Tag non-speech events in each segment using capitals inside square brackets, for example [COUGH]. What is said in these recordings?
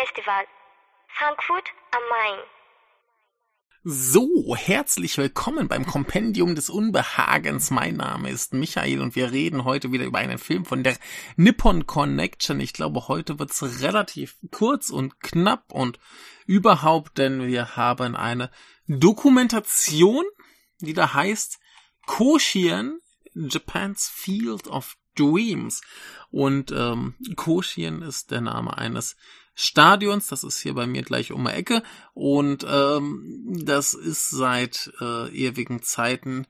Filmfestival, Frankfurt am Main. So, herzlich willkommen beim Kompendium des Unbehagens. Mein Name ist Michael und wir reden heute wieder über einen Film von der Nippon Connection. Ich glaube, heute wird's relativ kurz und knapp und überhaupt, denn wir haben eine Dokumentation, die da heißt Koshien, Japan's Field of Dreams. Und ähm, Koshien ist der Name eines Stadions. Das ist hier bei mir gleich um die Ecke. Und ähm, das ist seit äh, ewigen Zeiten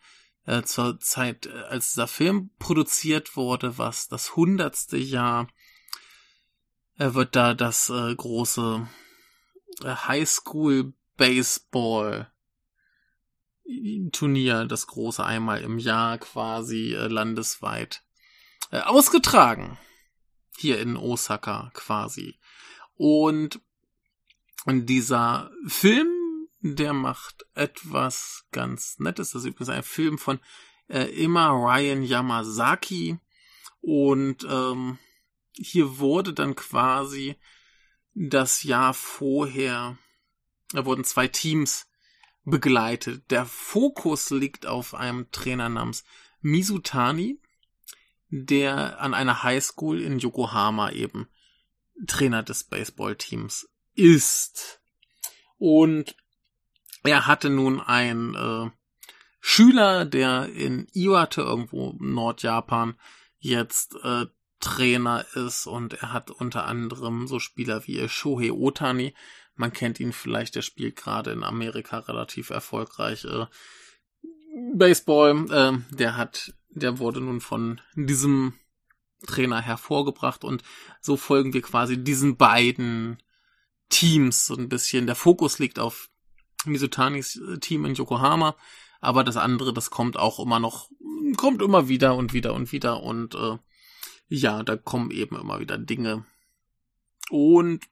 äh, zur Zeit, äh, als dieser Film produziert wurde, was das hundertste Jahr äh, wird da das äh, große äh, Highschool Baseball Turnier, das große einmal im Jahr quasi äh, landesweit äh, ausgetragen. Hier in Osaka quasi. Und dieser Film, der macht etwas ganz Nettes. Das ist übrigens ein Film von äh, Emma Ryan Yamazaki. Und ähm, hier wurde dann quasi das Jahr vorher, da wurden zwei Teams begleitet. Der Fokus liegt auf einem Trainer namens Misutani, der an einer Highschool in Yokohama eben Trainer des Baseballteams ist. Und er hatte nun einen äh, Schüler, der in Iwate, irgendwo Nordjapan, jetzt äh, Trainer ist und er hat unter anderem so Spieler wie Shohei Otani. Man kennt ihn vielleicht, der spielt gerade in Amerika relativ erfolgreich äh, Baseball. Äh, der hat, der wurde nun von diesem Trainer hervorgebracht und so folgen wir quasi diesen beiden Teams so ein bisschen. Der Fokus liegt auf Misutanis äh, Team in Yokohama, aber das andere, das kommt auch immer noch, kommt immer wieder und wieder und wieder und äh, ja, da kommen eben immer wieder Dinge. Und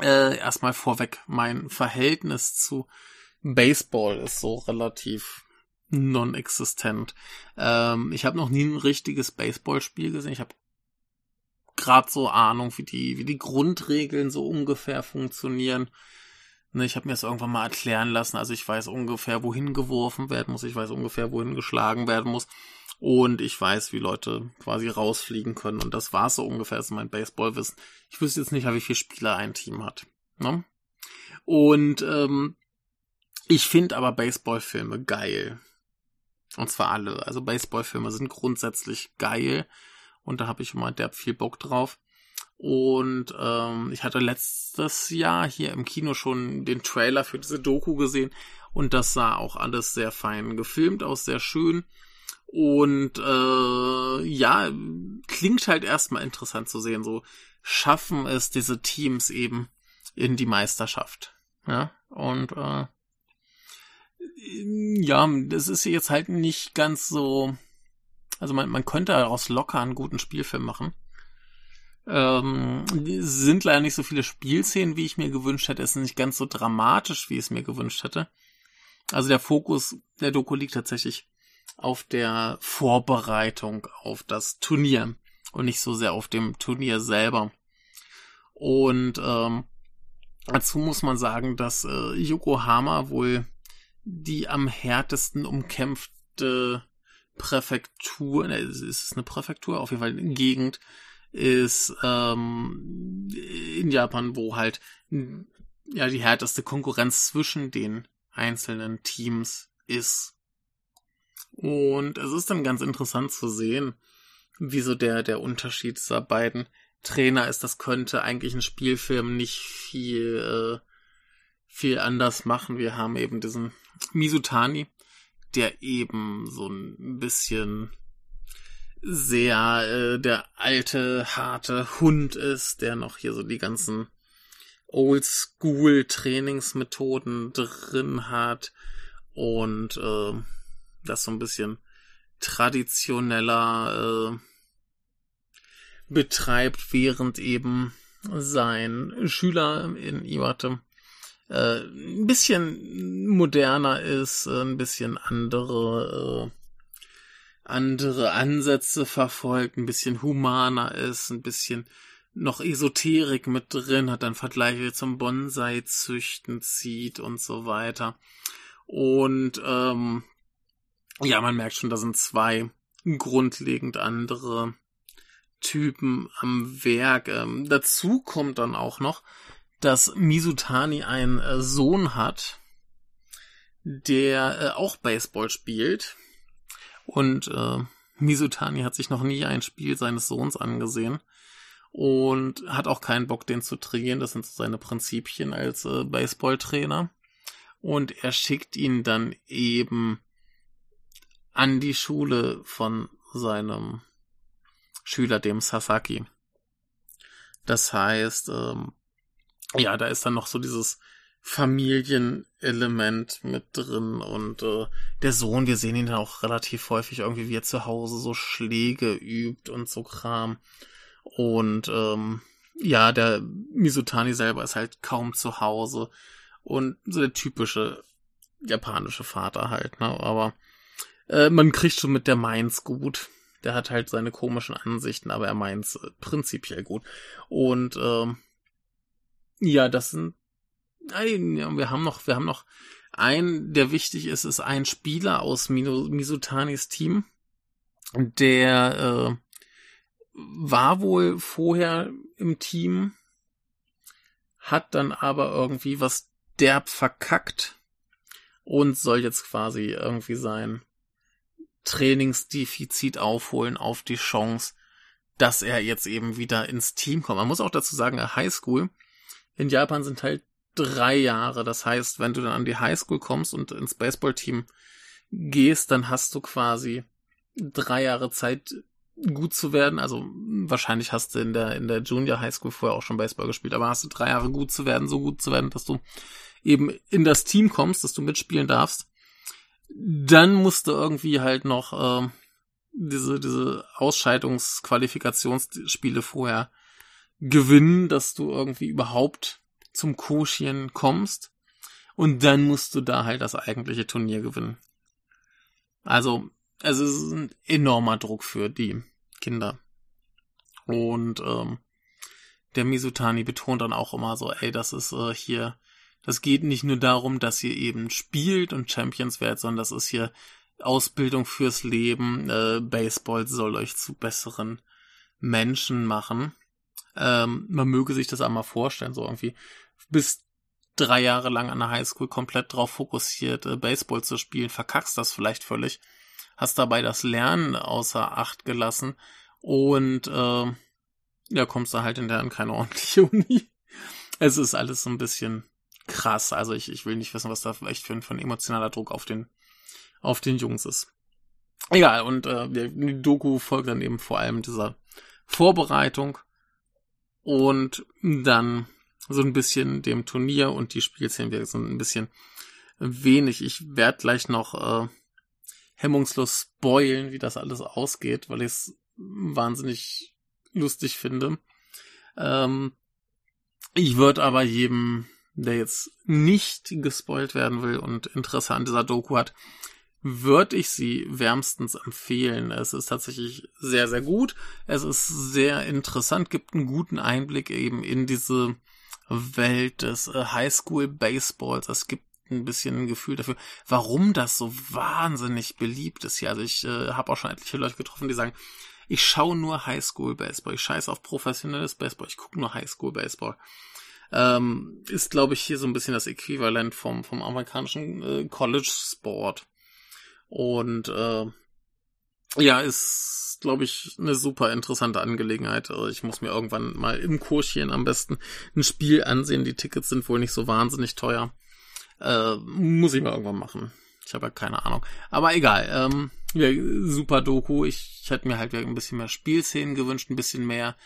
äh, erstmal vorweg, mein Verhältnis zu Baseball ist so relativ non-existent. Ähm, ich habe noch nie ein richtiges Baseballspiel gesehen. Ich habe gerade so Ahnung, wie die, wie die Grundregeln so ungefähr funktionieren. Ne, ich habe mir das irgendwann mal erklären lassen. Also ich weiß ungefähr, wohin geworfen werden muss. Ich weiß ungefähr, wohin geschlagen werden muss. Und ich weiß, wie Leute quasi rausfliegen können. Und das war so ungefähr, so mein Baseballwissen. Ich wüsste jetzt nicht, wie viele Spieler ein Team hat. Ne? Und ähm, ich finde aber Baseballfilme geil. Und zwar alle. Also Baseballfilme sind grundsätzlich geil. Und da habe ich immer derb viel Bock drauf. Und ähm, ich hatte letztes Jahr hier im Kino schon den Trailer für diese Doku gesehen. Und das sah auch alles sehr fein gefilmt aus, sehr schön. Und äh, ja, klingt halt erstmal interessant zu sehen. So schaffen es diese Teams eben in die Meisterschaft. Ja, und äh, ja, das ist jetzt halt nicht ganz so. Also man, man könnte daraus locker einen guten Spielfilm machen. Ähm, sind leider nicht so viele Spielszenen, wie ich mir gewünscht hätte. Es ist nicht ganz so dramatisch, wie ich es mir gewünscht hätte. Also der Fokus der Doku liegt tatsächlich auf der Vorbereitung auf das Turnier und nicht so sehr auf dem Turnier selber. Und ähm, dazu muss man sagen, dass äh, Yokohama wohl die am härtesten umkämpfte Präfektur, ne, ist es eine Präfektur, auf jeden Fall eine Gegend, ist ähm, in Japan, wo halt ja die härteste Konkurrenz zwischen den einzelnen Teams ist. Und es ist dann ganz interessant zu sehen, wie so der, der Unterschied dieser beiden Trainer ist. Das könnte eigentlich ein Spielfilm nicht viel, äh, viel anders machen. Wir haben eben diesen Misutani, der eben so ein bisschen sehr äh, der alte, harte Hund ist, der noch hier so die ganzen Oldschool-Trainingsmethoden drin hat und äh, das so ein bisschen traditioneller äh, betreibt, während eben sein Schüler in Iwate äh, ein bisschen moderner ist, äh, ein bisschen andere andere Ansätze verfolgt, ein bisschen humaner ist, ein bisschen noch Esoterik mit drin, hat dann Vergleiche zum Bonsai-Züchten zieht und so weiter. Und ähm, ja, man merkt schon, da sind zwei grundlegend andere Typen am Werk. Ähm, dazu kommt dann auch noch, dass Misutani einen äh, Sohn hat, der äh, auch Baseball spielt. Und äh, Misutani hat sich noch nie ein Spiel seines Sohns angesehen und hat auch keinen Bock, den zu trainieren. Das sind so seine Prinzipien als äh, Baseballtrainer. Und er schickt ihn dann eben an die Schule von seinem Schüler, dem Sasaki. Das heißt, ähm, ja, da ist dann noch so dieses Familienelement mit drin und äh, der Sohn, wir sehen ihn dann auch relativ häufig irgendwie, wie er zu Hause so Schläge übt und so Kram. Und ähm, ja, der Misutani selber ist halt kaum zu Hause und so der typische japanische Vater halt, ne? Aber äh, man kriegt schon mit der Mainz gut. Der hat halt seine komischen Ansichten, aber er meint's äh, prinzipiell gut. Und ähm, ja, das sind Nein, wir haben noch, wir haben noch einen, der wichtig ist, ist ein Spieler aus Misutanis Team. Der äh, war wohl vorher im Team, hat dann aber irgendwie was derb verkackt und soll jetzt quasi irgendwie sein Trainingsdefizit aufholen auf die Chance, dass er jetzt eben wieder ins Team kommt. Man muss auch dazu sagen, Highschool in Japan sind halt drei Jahre. Das heißt, wenn du dann an die Highschool kommst und ins Baseballteam gehst, dann hast du quasi drei Jahre Zeit, gut zu werden. Also wahrscheinlich hast du in der in der Junior Highschool vorher auch schon Baseball gespielt, aber hast du drei Jahre gut zu werden, so gut zu werden, dass du eben in das Team kommst, dass du mitspielen darfst dann musste irgendwie halt noch äh, diese, diese Ausscheidungsqualifikationsspiele vorher gewinnen, dass du irgendwie überhaupt zum Koshien kommst. Und dann musst du da halt das eigentliche Turnier gewinnen. Also, es ist ein enormer Druck für die Kinder. Und ähm, der Misutani betont dann auch immer so, ey, das ist äh, hier das geht nicht nur darum, dass ihr eben spielt und Champions werdet, sondern das ist hier Ausbildung fürs Leben. Äh, Baseball soll euch zu besseren Menschen machen. Ähm, man möge sich das einmal vorstellen, so irgendwie bis drei Jahre lang an der Highschool komplett drauf fokussiert, äh, Baseball zu spielen, verkackst das vielleicht völlig, hast dabei das Lernen außer Acht gelassen und äh, ja, kommst da halt in der an keine ordentliche [LAUGHS] Uni. Es ist alles so ein bisschen krass. Also ich, ich will nicht wissen, was da echt für, für ein emotionaler Druck auf den, auf den Jungs ist. Egal, und äh, die Doku folgt dann eben vor allem dieser Vorbereitung und dann so ein bisschen dem Turnier und die Spielszenen wir sind ein bisschen wenig. Ich werde gleich noch äh, hemmungslos spoilen, wie das alles ausgeht, weil ich es wahnsinnig lustig finde. Ähm, ich würde aber jedem der jetzt nicht gespoilt werden will und Interesse an dieser Doku hat, würde ich sie wärmstens empfehlen. Es ist tatsächlich sehr, sehr gut. Es ist sehr interessant, gibt einen guten Einblick eben in diese Welt des äh, Highschool Baseballs. Es gibt ein bisschen ein Gefühl dafür, warum das so wahnsinnig beliebt ist hier. Also ich äh, habe auch schon etliche Leute getroffen, die sagen, ich schaue nur Highschool Baseball. Ich scheiße auf professionelles Baseball. Ich gucke nur Highschool Baseball ähm, ist, glaube ich, hier so ein bisschen das Äquivalent vom, vom amerikanischen äh, College Sport. Und äh, ja, ist, glaube ich, eine super interessante Angelegenheit. Also ich muss mir irgendwann mal im Kurschen am besten ein Spiel ansehen. Die Tickets sind wohl nicht so wahnsinnig teuer. Äh, muss ich mal irgendwann machen. Ich habe ja keine Ahnung. Aber egal. Ähm, ja, super Doku. Ich, ich hätte mir halt ein bisschen mehr Spielszenen gewünscht, ein bisschen mehr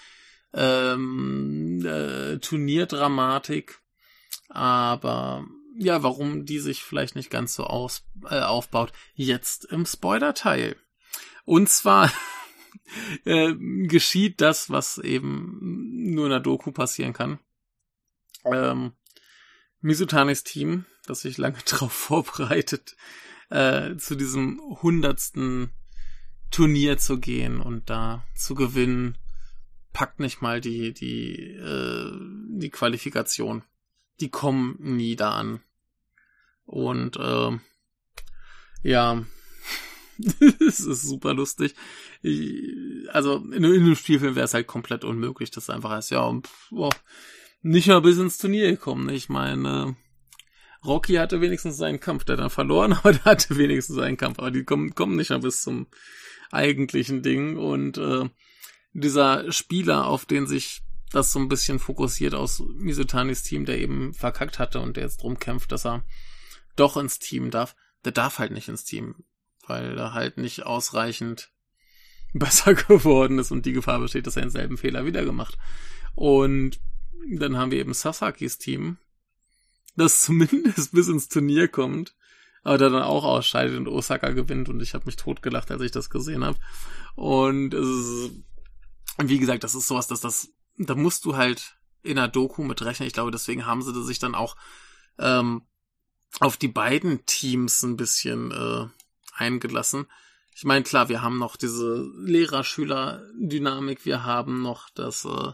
ähm, äh, Turnierdramatik. Aber ja, warum die sich vielleicht nicht ganz so aus, äh, aufbaut, jetzt im Spoiler-Teil. Und zwar [LAUGHS] äh, geschieht das, was eben nur in der Doku passieren kann. Ähm, Misutanis Team, das sich lange [LAUGHS] darauf vorbereitet, äh, zu diesem hundertsten Turnier zu gehen und da zu gewinnen, packt nicht mal die, die, äh, die Qualifikation. Die kommen nie da an. Und äh, ja, [LAUGHS] es ist super lustig. Ich, also in, in einem Spielfilm wäre es halt komplett unmöglich, dass einfach heißt, ja, pff, oh, nicht mal bis ins Turnier gekommen. Ich meine, Rocky hatte wenigstens seinen Kampf, der dann verloren, [LAUGHS] aber der hatte wenigstens seinen Kampf. Aber die kommen, kommen nicht mal bis zum eigentlichen Ding. Und äh, dieser Spieler, auf den sich das so ein bisschen fokussiert aus Misutanis Team, der eben verkackt hatte und der jetzt drum kämpft, dass er doch ins Team darf, der darf halt nicht ins Team, weil er halt nicht ausreichend [LAUGHS] besser geworden ist und die Gefahr besteht, dass er denselben Fehler wieder gemacht. Und dann haben wir eben Sasakis Team, das [LAUGHS] zumindest bis ins Turnier kommt, aber der dann auch ausscheidet und Osaka gewinnt und ich habe mich totgelacht, als ich das gesehen habe. Und es ist, wie gesagt, das ist sowas, dass das, da musst du halt in der Doku mit rechnen. Ich glaube, deswegen haben sie sich dann auch ähm, auf die beiden Teams ein bisschen äh, eingelassen. Ich meine, klar, wir haben noch diese Lehrer-Schüler-Dynamik, wir haben noch das, äh,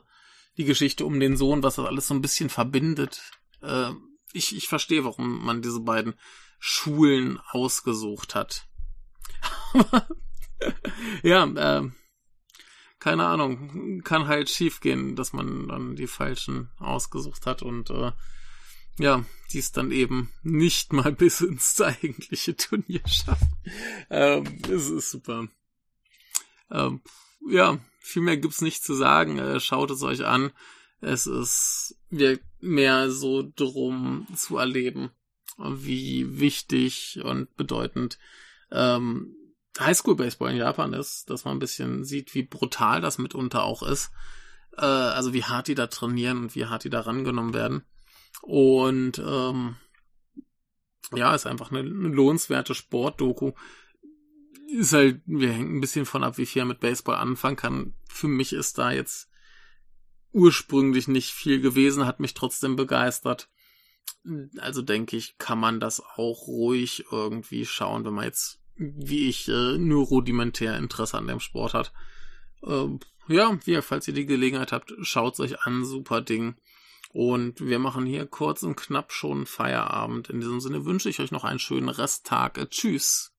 die Geschichte um den Sohn, was das alles so ein bisschen verbindet. Äh, ich, ich verstehe, warum man diese beiden Schulen ausgesucht hat. [LAUGHS] ja, äh, keine Ahnung, kann halt schiefgehen, dass man dann die falschen ausgesucht hat und äh, ja, die es dann eben nicht mal [LAUGHS] bis ins eigentliche Turnier schafft. Ähm, es ist super. Ähm, ja, viel mehr gibt's nicht zu sagen. Äh, schaut es euch an. Es ist mehr so drum zu erleben, wie wichtig und bedeutend ähm, Highschool-Baseball in Japan ist, dass man ein bisschen sieht, wie brutal das mitunter auch ist. Äh, also wie hart die da trainieren und wie hart die da rangenommen werden. Und ähm, ja, ist einfach eine, eine lohnenswerte Sportdoku. Ist halt, wir hängen ein bisschen von ab, wie viel er mit Baseball anfangen kann. Für mich ist da jetzt ursprünglich nicht viel gewesen, hat mich trotzdem begeistert. Also denke ich, kann man das auch ruhig irgendwie schauen, wenn man jetzt, wie ich, äh, nur rudimentär Interesse an dem Sport hat. Ähm, ja, wie, falls ihr die Gelegenheit habt, schaut euch an, super Ding. Und wir machen hier kurz und knapp schon Feierabend. In diesem Sinne wünsche ich euch noch einen schönen Resttag. Tschüss.